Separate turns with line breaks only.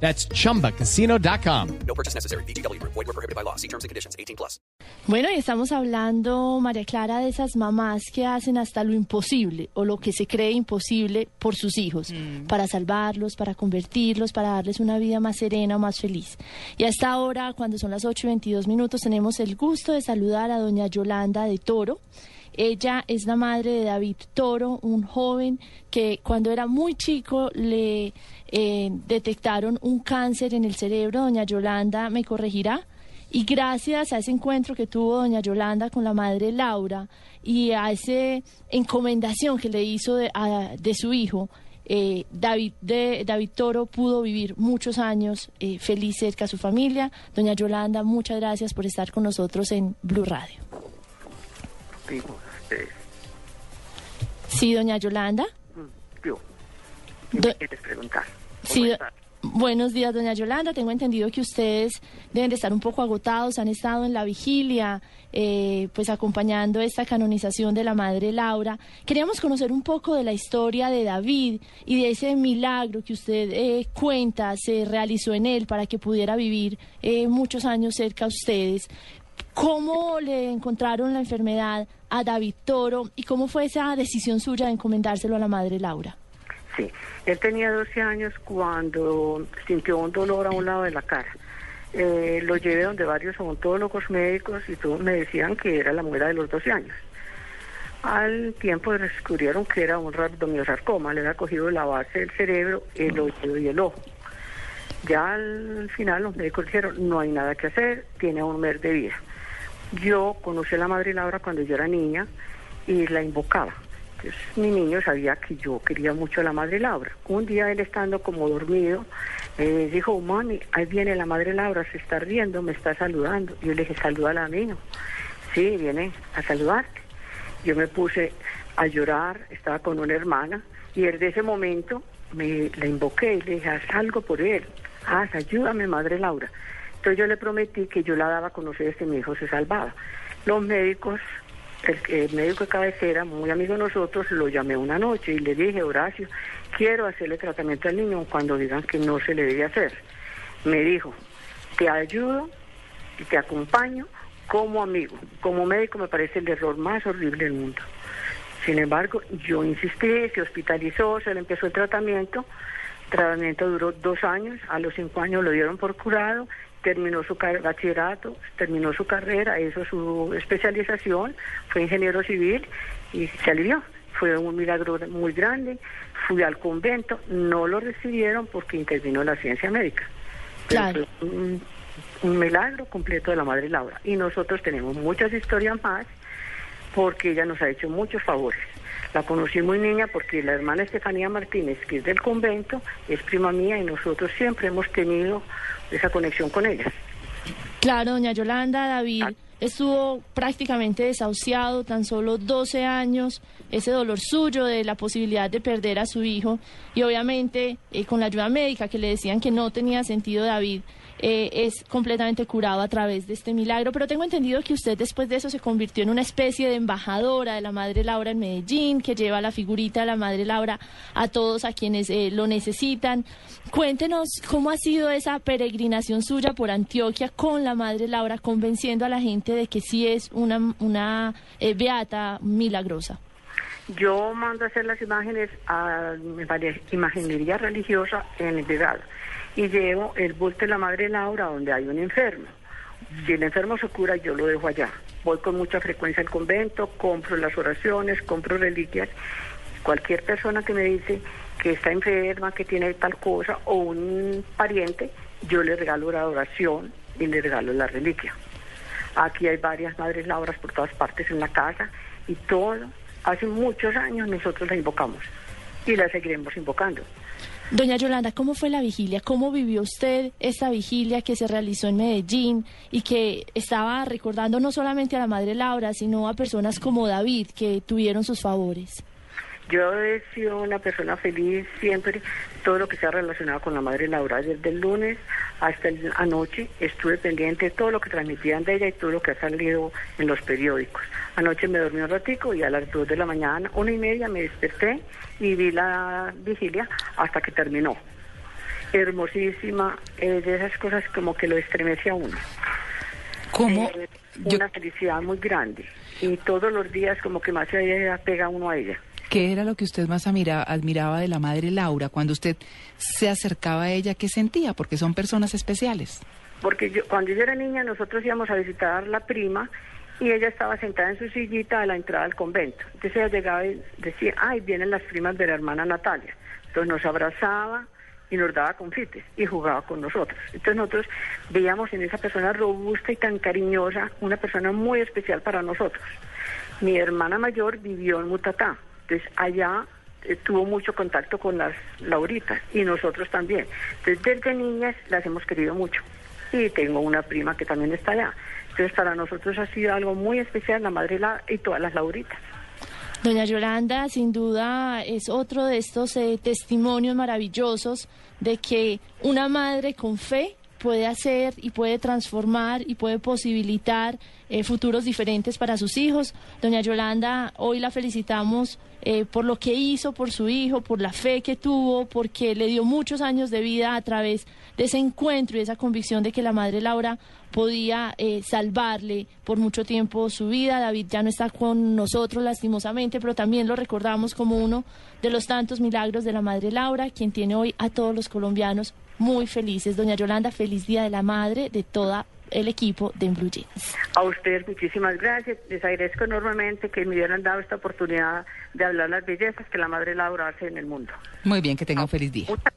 That's chumbacasino.com.
No purchase necessary. BGW. Void were prohibited by law. See terms and conditions. 18 plus.
Bueno, y estamos hablando, María Clara, de esas mamás que hacen hasta lo imposible o lo que se cree imposible por sus hijos, para salvarlos, para convertirlos, para darles una vida más serena o más feliz. Y a esta hora, cuando son las 8 y 22 minutos, tenemos el gusto de saludar a doña Yolanda de Toro. Ella es la madre de David Toro, un joven que cuando era muy chico le eh, detectaron un cáncer en el cerebro. Doña Yolanda me corregirá. Y gracias a ese encuentro que tuvo doña Yolanda con la madre Laura y a esa encomendación que le hizo de, su hijo, eh, David, de, David Toro pudo vivir muchos años eh, feliz cerca a su familia. Doña Yolanda, muchas gracias por estar con nosotros en Blue Radio.
digo ustedes.
Sí, doña Yolanda.
Yo, ¿qué
Do-
me quieres preguntar? ¿Cómo
Sí, buenos días, doña Yolanda. Tengo entendido que ustedes deben de estar un poco agotados, han estado en la vigilia, eh, pues acompañando esta canonización de la Madre Laura. Queríamos conocer un poco de la historia de David y de ese milagro que usted eh, cuenta se realizó en él para que pudiera vivir eh, muchos años cerca a ustedes. ¿Cómo le encontraron la enfermedad a David Toro y cómo fue esa decisión suya de encomendárselo a la Madre Laura?
Sí, él tenía 12 años cuando sintió un dolor a un lado de la cara. Eh, lo llevé donde varios odontólogos médicos y todos me decían que era la muela de los 12 años. Al tiempo descubrieron que era un rabdomiosarcoma, le había cogido la base del cerebro, el oído y el ojo. Ya al final los médicos dijeron, no hay nada que hacer, tiene un mes de vida. Yo conocí a la madre Laura cuando yo era niña y la invocaba. Entonces, mi niño sabía que yo quería mucho a la madre Laura. Un día él estando como dormido, eh, dijo, mami, ahí viene la madre Laura, se está riendo, me está saludando. Yo le dije, salúdala a mí. Sí, viene a saludarte. Yo me puse a llorar, estaba con una hermana, y desde ese momento me la invoqué y le dije, haz algo por él, haz, ayúdame, madre Laura. Entonces yo le prometí que yo la daba a conocer que mi hijo se salvaba. Los médicos, el, el médico de cabecera, muy amigo de nosotros, lo llamé una noche y le dije, Horacio, quiero hacerle tratamiento al niño cuando digan que no se le debe hacer. Me dijo, te ayudo y te acompaño como amigo. Como médico me parece el error más horrible del mundo. Sin embargo, yo insistí, se hospitalizó, se le empezó el tratamiento. El tratamiento duró dos años, a los cinco años lo dieron por curado, terminó su bachillerato, terminó su carrera, hizo su especialización, fue ingeniero civil y se alivió. Fue un milagro muy grande. Fui al convento, no lo recibieron porque intervino la ciencia médica.
Claro.
fue un, un milagro completo de la Madre Laura. Y nosotros tenemos muchas historias más porque ella nos ha hecho muchos favores. La conocí muy niña porque la hermana Estefanía Martínez, que es del convento, es prima mía y nosotros siempre hemos tenido esa conexión con ella.
Claro, doña Yolanda, David
Ah.
estuvo prácticamente desahuciado, tan solo 12 años, ese dolor suyo de la posibilidad de perder a su hijo y obviamente eh, con la ayuda médica que le decían que no tenía sentido David, eh, es completamente curado a través de este milagro. Pero tengo entendido que usted después de eso se convirtió en una especie de embajadora de la Madre Laura en Medellín, que lleva la figurita de la Madre Laura a todos a quienes eh, lo necesitan. Cuéntenos cómo ha sido esa peregrinación suya por Antioquia con la Madre Laura, convenciendo a la gente de que sí es una, una eh, beata milagrosa.
Yo mando a hacer las imágenes a mi imaginería religiosa en el Vedado y llevo el bulto de la Madre Laura donde hay un enfermo. Si el enfermo se cura, yo lo dejo allá. Voy con mucha frecuencia al convento, compro las oraciones, compro reliquias. Cualquier persona que me dice que está enferma, que tiene tal cosa, o un pariente, yo le regalo la oración y le regalo la reliquia. Aquí hay varias Madres Lauras por todas partes en la casa y todo. Hace muchos años nosotros la invocamos y la seguiremos invocando.
Doña Yolanda, ¿cómo fue la vigilia? ¿Cómo vivió usted esta vigilia que se realizó en Medellín y que estaba recordando no solamente a la madre Laura, sino a personas como David que tuvieron sus favores?
Yo he sido una persona feliz siempre, todo lo que se ha relacionado con la madre Laura, desde el lunes hasta el, anoche estuve pendiente de todo lo que transmitían de ella y todo lo que ha salido en los periódicos. Anoche me dormí un ratico y a las dos de la mañana, una y media, me desperté y vi la vigilia hasta que terminó. Hermosísima, eh, de esas cosas como que lo estremece a uno.
¿Cómo?
Eh,
Yo-
una felicidad muy grande y todos los días como que más se apega uno a ella.
¿Qué era lo que usted más admira- admiraba de la madre Laura cuando usted se acercaba a ella? ¿Qué sentía? Porque son personas especiales.
Porque yo, cuando yo era niña nosotros íbamos a visitar la prima y ella estaba sentada en su sillita a la entrada del convento. Entonces ella llegaba y decía, ay, vienen las primas de la hermana Natalia. Entonces nos abrazaba y nos daba confites y jugaba con nosotros. Entonces nosotros veíamos en esa persona robusta y tan cariñosa, una persona muy especial para nosotros. Mi hermana mayor vivió en Mutatá, entonces allá eh, tuvo mucho contacto con las Lauritas y nosotros también. Entonces desde niñas las hemos querido mucho y tengo una prima que también está allá. Entonces para nosotros ha sido algo muy especial la madre y todas las Lauritas.
Doña Yolanda, sin duda, es otro de estos eh, testimonios maravillosos de que una madre con fe puede hacer y puede transformar y puede posibilitar eh, futuros diferentes para sus hijos. Doña Yolanda, hoy la felicitamos eh, por lo que hizo por su hijo, por la fe que tuvo, porque le dio muchos años de vida a través de ese encuentro y esa convicción de que la madre Laura podía eh, salvarle por mucho tiempo su vida. David ya no está con nosotros lastimosamente, pero también lo recordamos como uno de los tantos milagros de la madre Laura, quien tiene hoy a todos los colombianos muy felices. Doña Yolanda, feliz Día de la Madre de todo el equipo de Blue Jeans.
A ustedes muchísimas gracias. Les agradezco enormemente que me hubieran dado esta oportunidad de hablar las bellezas que la madre Laura hace en el mundo.
Muy bien, que tenga un feliz día.
Muchas